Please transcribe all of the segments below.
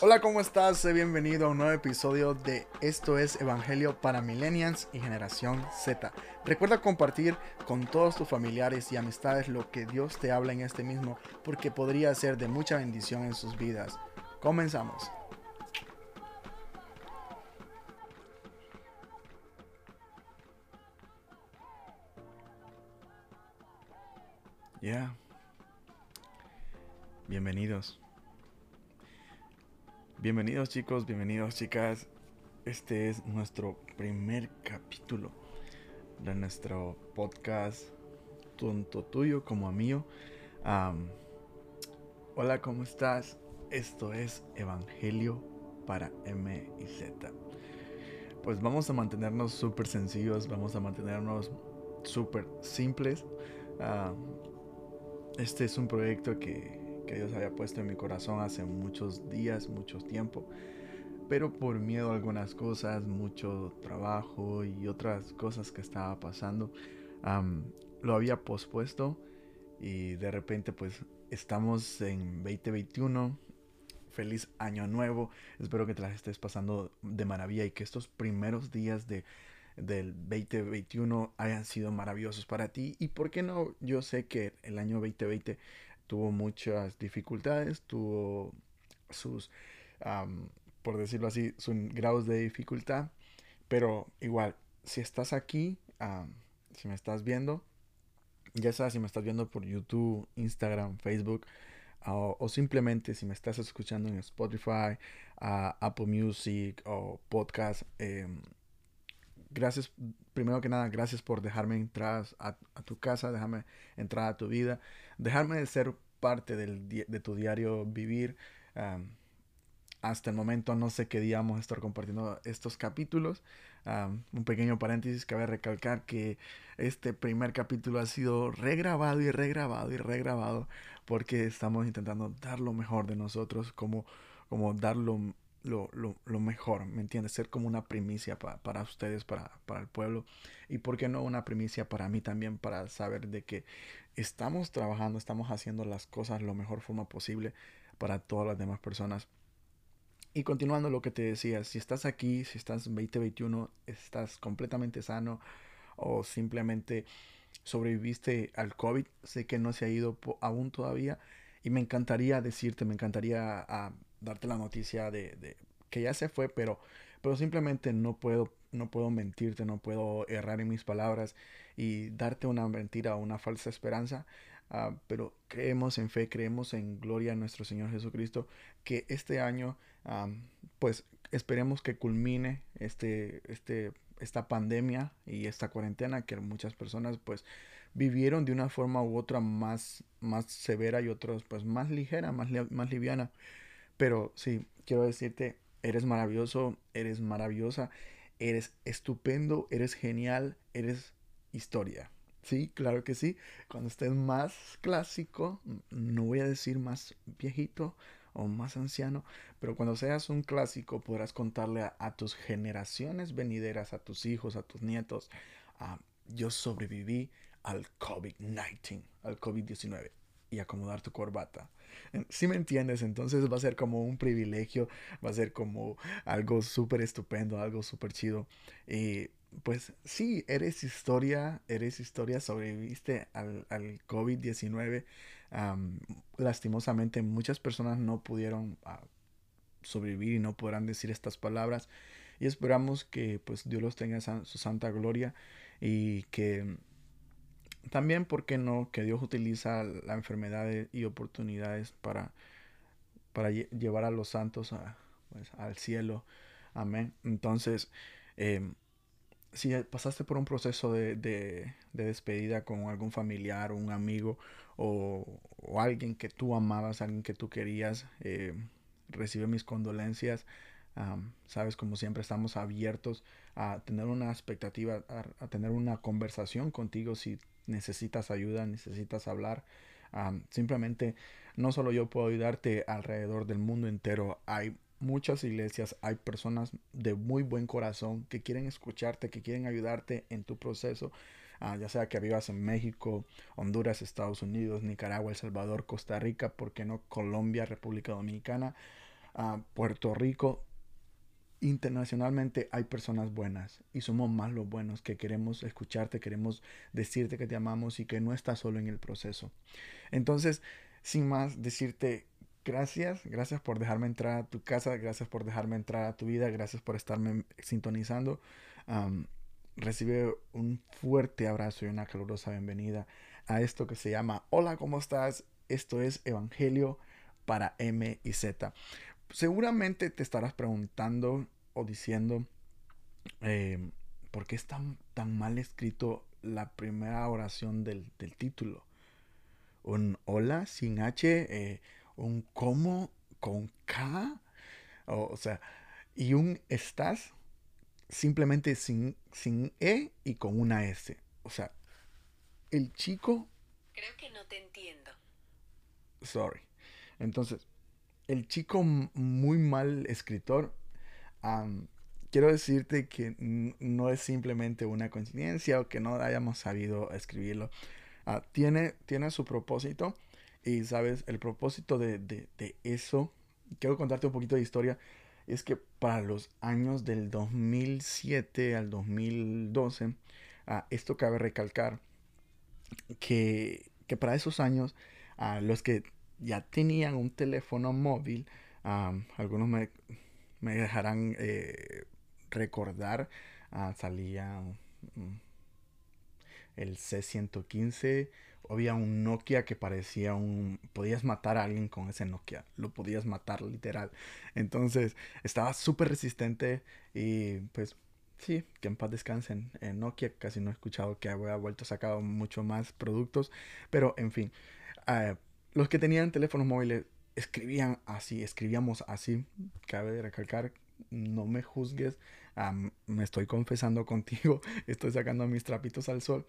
Hola, ¿cómo estás? Bienvenido a un nuevo episodio de Esto es Evangelio para Millennials y Generación Z. Recuerda compartir con todos tus familiares y amistades lo que Dios te habla en este mismo, porque podría ser de mucha bendición en sus vidas. Comenzamos. Ya. Bienvenidos. Bienvenidos chicos, bienvenidos chicas. Este es nuestro primer capítulo de nuestro podcast, tanto tuyo como mío. hola, ¿cómo estás? Esto es Evangelio para M y Z. Pues vamos a mantenernos súper sencillos, vamos a mantenernos súper simples. Este es un proyecto que, Dios había puesto en mi corazón hace muchos días, mucho tiempo. Pero por miedo a algunas cosas, mucho trabajo y otras cosas que estaba pasando, lo había pospuesto y de repente pues estamos en 2021. Feliz año nuevo. Espero que te las estés pasando de maravilla y que estos primeros días de del 2021 hayan sido maravillosos para ti. Y por qué no, yo sé que el año 2020 tuvo muchas dificultades, tuvo sus, por decirlo así, sus grados de dificultad. Pero igual, si estás aquí, si me estás viendo, ya sabes si me estás viendo por YouTube, Instagram, Facebook, o, simplemente si me estás escuchando en Spotify, Apple Music o podcast, em, gracias, primero que nada, gracias por dejarme entrar a, tu casa, dejarme entrar a tu vida, dejarme ser parte del, de tu diario vivir. hasta el momento no sé qué día vamos a estar compartiendo estos capítulos. un pequeño paréntesis, cabe recalcar que este primer capítulo ha sido regrabado y regrabado y regrabado porque estamos intentando dar lo mejor de nosotros, como, como dar lo, lo, mejor, ¿me entiendes? Ser como una primicia para ustedes, para, para, el pueblo. Y por qué no una primicia para mí también, para saber de que estamos trabajando, estamos haciendo las cosas lo mejor forma posible para todas las demás personas. Y continuando lo que te decía, si estás aquí, si estás en 2021, estás completamente sano o simplemente sobreviviste al COVID, sé que no se ha ido aún todavía y me encantaría decirte, me encantaría ah, darte la noticia de, que ya se fue, pero, pero simplemente no puedo, no puedo mentirte, no puedo errar en mis palabras y darte una mentira o una falsa esperanza. Ah, pero creemos en fe, creemos en gloria a nuestro Señor Jesucristo, que este año, pues esperemos que culmine este, este, esta pandemia y esta cuarentena que muchas personas pues vivieron de una forma u otra más, más severa y otros pues más ligera, más, más liviana. Pero sí, quiero decirte, eres maravilloso, eres maravillosa, eres estupendo, eres genial, eres historia. Sí, claro que sí. Cuando estés más clásico, no voy a decir más viejito o más anciano, pero cuando seas un clásico podrás contarle a, tus generaciones venideras, a tus hijos, a tus nietos, yo sobreviví al COVID-19, al COVID-19 y acomodar tu corbata. Si me entiendes, entonces va a ser como un privilegio, va a ser como algo súper estupendo, algo súper chido. Y pues sí, eres historia, eres historia, sobreviviste al, al COVID-19. lastimosamente muchas personas no pudieron ah, sobrevivir y no podrán decir estas palabras. Y esperamos que pues Dios los tenga en su santa gloria y que también, ¿por qué no? Que Dios utiliza la enfermedad y oportunidades para, para llevar a los santos pues, al cielo. Amén. Entonces, em, si pasaste por un proceso de, de, despedida con algún familiar un amigo o, alguien que tú amabas, alguien que tú querías, eh, recibe mis condolencias. Sabes, como siempre estamos abiertos a tener una expectativa, a, tener una conversación contigo si necesitas ayuda, necesitas hablar. simplemente no solo yo puedo ayudarte alrededor del mundo entero. Hay muchas iglesias, hay personas de muy buen corazón que quieren escucharte, que quieren ayudarte en tu proceso. Ah, ya sea que vivas en México, Honduras, Estados Unidos, Nicaragua, El Salvador, Costa Rica, ¿por qué no Colombia, República Dominicana? a Puerto Rico, internacionalmente hay personas buenas y somos más los buenos que queremos escucharte, queremos decirte que te amamos y que no estás solo en el proceso. Entonces, sin más, decirte gracias, gracias por dejarme entrar a tu casa, gracias por dejarme entrar a tu vida, gracias por estarme sintonizando. recibe un fuerte abrazo y una calurosa bienvenida a esto que se llama Hola, ¿cómo estás? Esto es Evangelio para M y Z. Seguramente te estarás preguntando o diciendo em, por qué es tan, mal escrito la primera oración del, título. Un hola sin H, eh, un cómo con K, o, sea, y un estás simplemente sin, sin E y con una S. O sea, el chico... Creo que no te entiendo. Sorry. Entonces, el chico muy mal escritor, quiero decirte que no es simplemente una coincidencia o que no hayamos sabido escribirlo. Ah, tiene, tiene su propósito y, ¿sabes? El propósito de, eso, quiero contarte un poquito de historia, es que para los años del 2007 al 2012, ah, esto cabe recalcar que, que para esos años, a los que ya tenían un teléfono móvil. algunos me, dejarán eh, recordar. Ah, salía el C115. Había un Nokia que parecía un... Podías matar a alguien con ese Nokia. Lo podías matar literal. Entonces estaba súper resistente y pues sí, que en paz descansen. En Nokia casi no he escuchado que haya vuelto sacado mucho más productos. Pero en fin. Ah, los que tenían teléfonos móviles escribían así, escribíamos así. Cabe recalcar, no me juzgues, me estoy confesando contigo, estoy sacando mis trapitos al sol.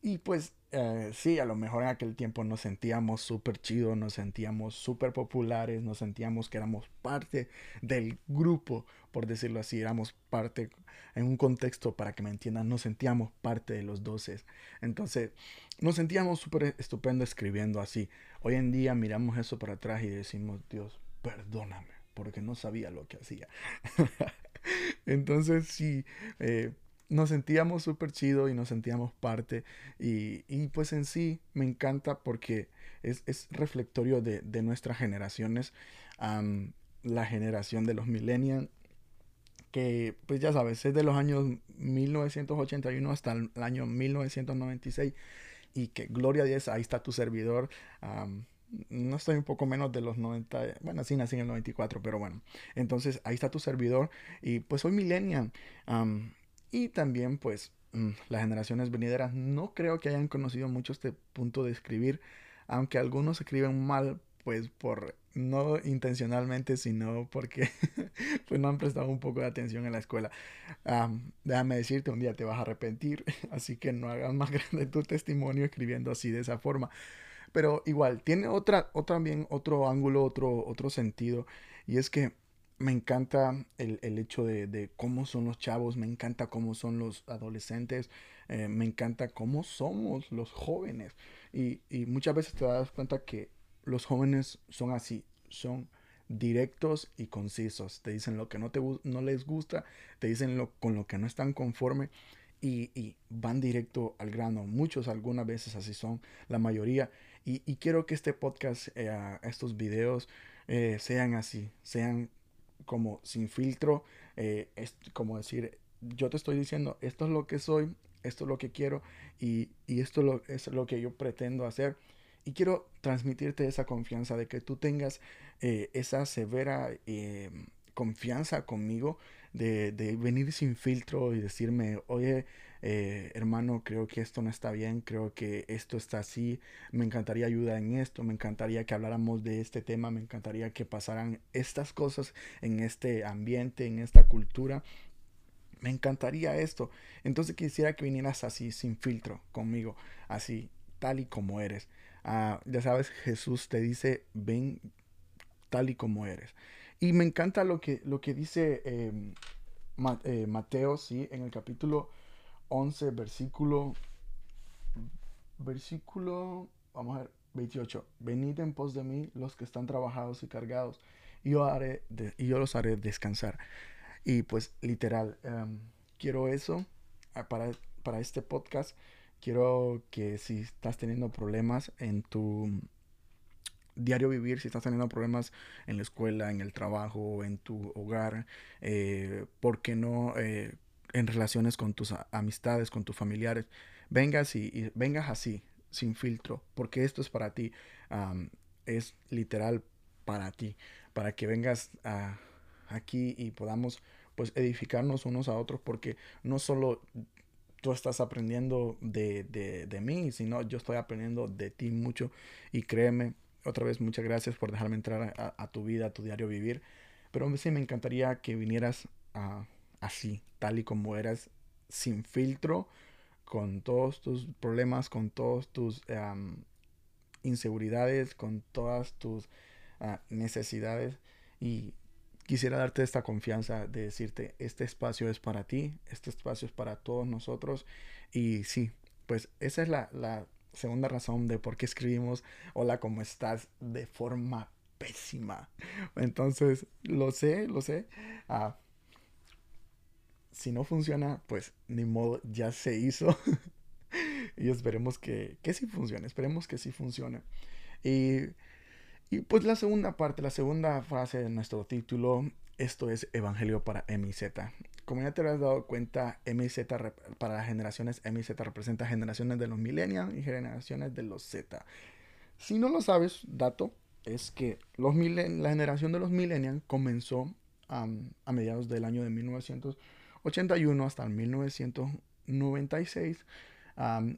Y pues eh, sí, a lo mejor en aquel tiempo nos sentíamos súper chidos, nos sentíamos súper populares, nos sentíamos que éramos parte del grupo, por decirlo así, éramos parte, en un contexto para que me entiendan, nos sentíamos parte de los doces. Entonces, nos sentíamos súper estupendo escribiendo así. Hoy en día miramos eso para atrás y decimos, Dios, perdóname, porque no sabía lo que hacía. Entonces, sí, eh, nos sentíamos súper chido y nos sentíamos parte. Y, y, pues en sí me encanta porque es, es reflectorio de, de, nuestras generaciones. la generación de los millennials, que pues ya sabes, es de los años 1981 hasta el año 1996. Y que gloria a Dios, ahí está tu servidor. no estoy un poco menos de los 90, bueno, sí nací en el 94, pero bueno. Entonces ahí está tu servidor y pues soy millennial. Y también, pues, mm, las generaciones venideras no creo que hayan conocido mucho este punto de escribir, aunque algunos escriben mal, pues por no intencionalmente, sino porque pues no han prestado un poco de atención en la escuela. déjame decirte, un día te vas a arrepentir, así que no hagas más grande tu testimonio escribiendo así de esa forma. Pero igual, tiene otra, otra también otro ángulo, otro, otro sentido, y es que me encanta el, hecho de, cómo son los chavos, me encanta cómo son los adolescentes, eh, me encanta cómo somos los jóvenes. Y, muchas veces te das cuenta que los jóvenes son así, son directos y concisos. Te dicen lo que no, te, no les gusta, te dicen lo, con lo que no están conforme y, van directo al grano. Muchos algunas veces así son, la mayoría. Y, quiero que este podcast, eh, estos videos, eh, sean así, sean como sin filtro, eh, es como decir, yo te estoy diciendo, esto es lo que soy, esto es lo que quiero y, esto lo, es lo que yo pretendo hacer. Y quiero transmitirte esa confianza de que tú tengas eh, esa severa eh, confianza conmigo de, de, venir sin filtro y decirme, oye, eh, hermano, creo que esto no está bien, creo que esto está así, me encantaría ayuda en esto, me encantaría que habláramos de este tema, me encantaría que pasaran estas cosas en este ambiente, en esta cultura. Me encantaría esto. Entonces quisiera que vinieras así, sin filtro, conmigo, así, tal y como eres. Ah, ya sabes, Jesús te dice, ven tal y como eres. Y me encanta lo que, lo que dice em, eh, Mateo, ¿sí? En el capítulo 11, versículo, versículo, vamos a ver, 28. Venid en pos de mí los que están trabajados y cargados, y yo, haré y yo los haré descansar. Y pues literal, em, quiero eso ah, para, para este podcast. Quiero que si estás teniendo problemas en tu diario vivir, si estás teniendo problemas en la escuela, en el trabajo, en tu hogar, eh, ¿por qué no eh, en relaciones con tus amistades, con tus familiares? Vengas y, vengas así, sin filtro, porque esto es para ti, es literal para ti, para que vengas aquí y podamos pues edificarnos unos a otros, porque no solo tú estás aprendiendo de, de, mí, sino yo estoy aprendiendo de ti mucho y créeme, otra vez muchas gracias por dejarme entrar a, tu vida, a tu diario vivir, pero sí me encantaría que vinieras así, tal y como eras, sin filtro, con todos tus problemas, con todas tus inseguridades, con todas tus ah, necesidades y quisiera darte esta confianza de decirte, este espacio es para ti, este espacio es para todos nosotros. Y sí, pues esa es la, segunda razón de por qué escribimos Hola, ¿cómo estás? de forma pésima. Entonces, lo sé, lo sé. Ah, si no funciona, pues ni modo, ya se hizo. y esperemos que, que sí funcione, esperemos que sí funcione. Y y pues la segunda parte, la segunda frase de nuestro título, esto es Evangelio para MZ. Como ya te has dado cuenta, MZ para las generaciones, MZ representa generaciones de los millennials y generaciones de los Z. Si no lo sabes, dato, es que los la generación de los millennials comenzó a mediados del año de 1981 hasta el 1996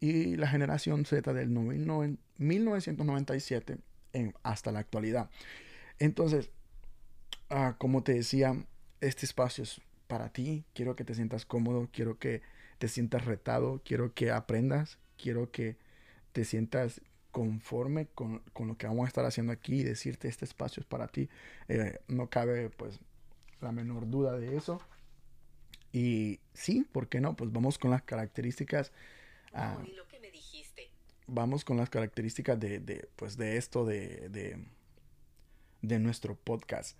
y la generación Z del 1997 hasta la actualidad. Entonces, ah, como te decía, este espacio es para ti. Quiero que te sientas cómodo, quiero que te sientas retado, quiero que aprendas, quiero que te sientas conforme con, lo que vamos a estar haciendo aquí y decirte este espacio es para ti. Eh, no cabe pues la menor duda de eso. Y sí, ¿por qué no? Pues vamos con las características. Ah, vamos con las características de, de pues de esto, de, de, de nuestro podcast.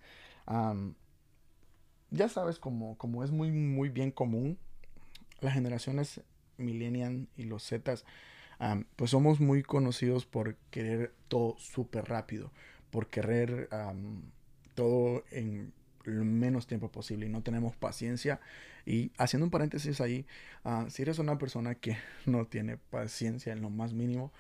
ya sabes, como, como es muy, muy bien común, las generaciones millennial y los Zetas, pues somos muy conocidos por querer todo súper rápido, por querer todo en lo menos tiempo posible y no tenemos paciencia. Y haciendo un paréntesis ahí, ah, si eres una persona que no tiene paciencia en lo más mínimo,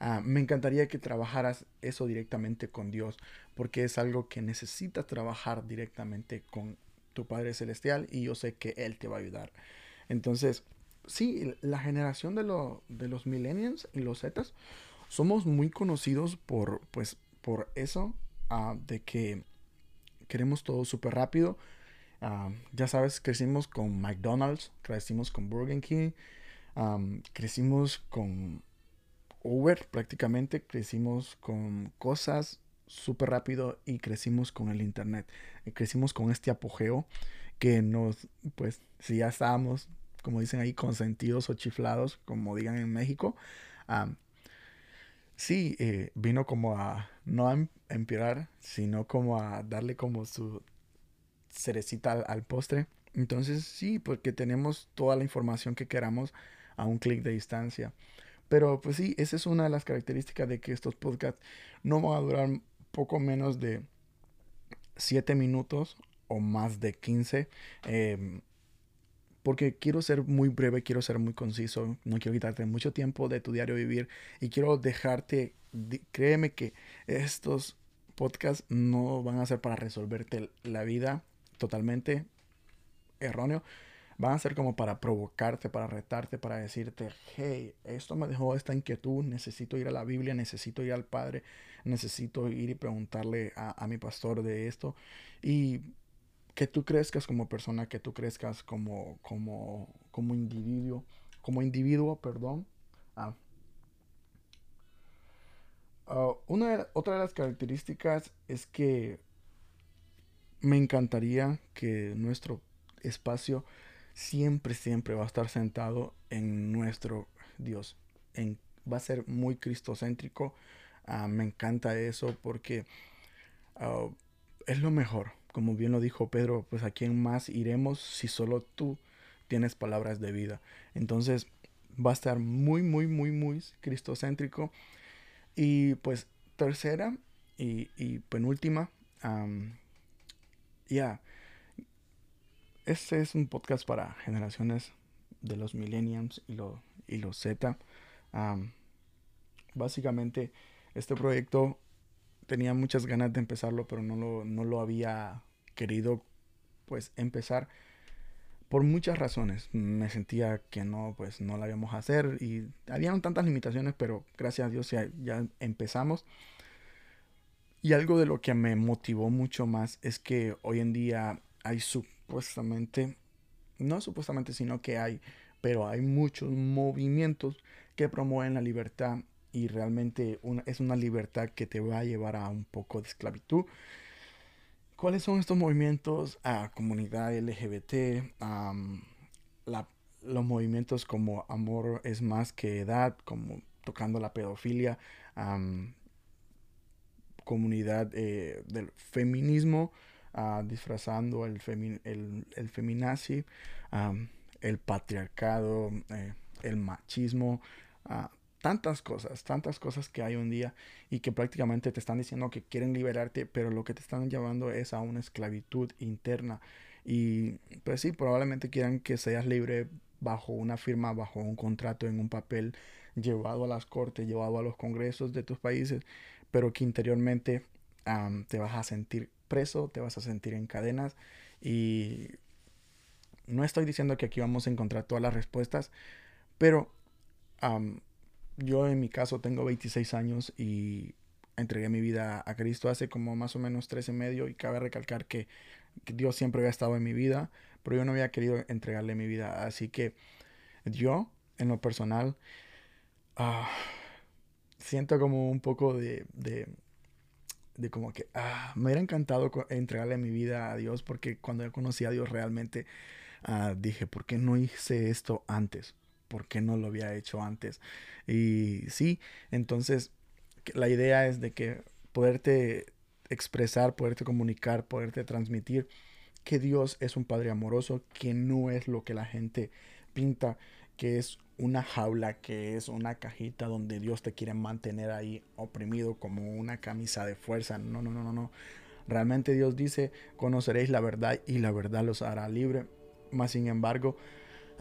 ah, me encantaría que trabajaras eso directamente con Dios, porque es algo que necesitas trabajar directamente con tu Padre Celestial y yo sé que Él te va a ayudar. Entonces, sí, la generación de, de los millennials y los zetas somos muy conocidos por, pues, por eso, ah, de que queremos todo súper rápido. ya sabes, crecimos con McDonald's, crecimos con Burger King, crecimos con Uber prácticamente, crecimos con cosas súper rápido y crecimos con el Internet. crecimos con este apogeo que nos, pues, si ya estábamos, como dicen ahí, consentidos o chiflados, como digan en México, sí, eh, vino como a no a em, empeorar, sino como a darle como su cerecita al, postre. Entonces sí, porque tenemos toda la información que queramos a un clic de distancia. Pero pues sí, esa es una de las características de que estos podcasts no van a durar poco menos de 7 minutos o más de 15 porque quiero ser muy breve, quiero ser muy conciso, no quiero quitarte mucho tiempo de tu diario vivir y quiero dejarte, créeme que estos podcasts no van a ser para resolverte la vida totalmente erróneo, van a ser como para provocarte, para retarte, para decirte, hey, esto me dejó esta inquietud, necesito ir a la Biblia, necesito ir al Padre, necesito ir y preguntarle a, a mi pastor de esto. Y que tú crezcas como persona, que tú crezcas como, como, como individuo, como individuo, perdón. Ah. Ah, una otra de las características es que me encantaría que nuestro espacio siempre, siempre va a estar sentado en nuestro Dios. En, va a ser muy cristocéntrico. Ah, me encanta eso porque ah, es lo mejor. Como bien lo dijo Pedro, pues a quién más iremos si solo tú tienes palabras de vida. Entonces va a estar muy, muy, muy, muy cristocéntrico. Y pues tercera y, penúltima, ya, este es un podcast para generaciones de los millennials y, y los Z. básicamente, este proyecto tenía muchas ganas de empezarlo, pero no lo, no lo había querido pues empezar por muchas razones. Me sentía que no, pues no lo íbamos a hacer y habían tantas limitaciones, pero gracias a Dios ya empezamos. Y algo de lo que me motivó mucho más es que hoy en día hay supuestamente, no supuestamente, sino que hay, pero hay muchos movimientos que promueven la libertad y realmente es una libertad que te va a llevar a un poco de esclavitud. ¿Cuáles son estos movimientos? A comunidad LGBT, los movimientos como amor es más que edad, como tocando la pedofilia, comunidad eh, del feminismo, ah, disfrazando el, el, el feminazi, el patriarcado, eh, el machismo, ah, tantas cosas, tantas cosas que hay un día y que prácticamente te están diciendo que quieren liberarte, pero lo que te están llevando es a una esclavitud interna. Y pues sí, probablemente quieran que seas libre bajo una firma, bajo un contrato en un papel llevado a las cortes, llevado a los congresos de tus países, pero que interiormente te vas a sentir preso, te vas a sentir en cadenas y no estoy diciendo que aquí vamos a encontrar todas las respuestas, pero yo en mi caso tengo 26 años y entregué mi vida a Cristo hace como más o menos tres y medio y cabe recalcar que, Dios siempre había estado en mi vida, pero yo no había querido entregarle mi vida. Así que yo, en lo personal, ah, siento como un poco de, de, de como que ah, me hubiera encantado entregarle mi vida a Dios porque cuando yo conocí a Dios realmente ah, dije, ¿por qué no hice esto antes? ¿Por qué no lo había hecho antes? Y sí, entonces la idea es de que poderte expresar, poderte comunicar, poderte transmitir que Dios es un Padre amoroso, que no es lo que la gente pinta, que es una jaula, que es una cajita donde Dios te quiere mantener ahí oprimido como una camisa de fuerza. No, no, no, no, no. Realmente Dios dice, conoceréis la verdad y la verdad los hará libre. Más sin embargo,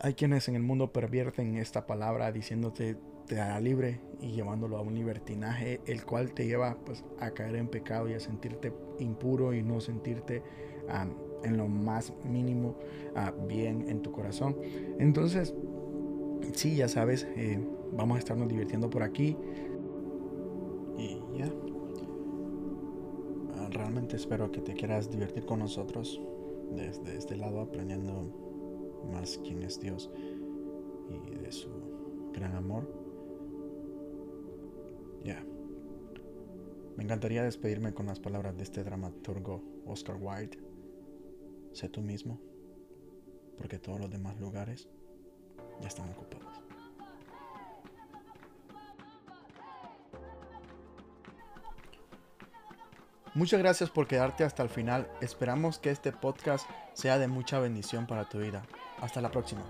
hay quienes en el mundo pervierten esta palabra diciéndote te hará libre y llevándolo a un libertinaje, el cual te lleva pues a caer en pecado y a sentirte impuro y no sentirte en lo más mínimo ah, bien en tu corazón. Entonces, sí, ya sabes, eh, vamos a estarnos divirtiendo por aquí. Y ya. Ah, realmente espero que te quieras divertir con nosotros desde este lado, aprendiendo más quién es Dios y de su gran amor. Ya. Me encantaría despedirme con las palabras de este dramaturgo Oscar Wilde. Sé tú mismo, porque todos los demás lugares ya están ocupados. Muchas gracias por quedarte hasta el final. Esperamos que este podcast sea de mucha bendición para tu vida. Hasta la próxima.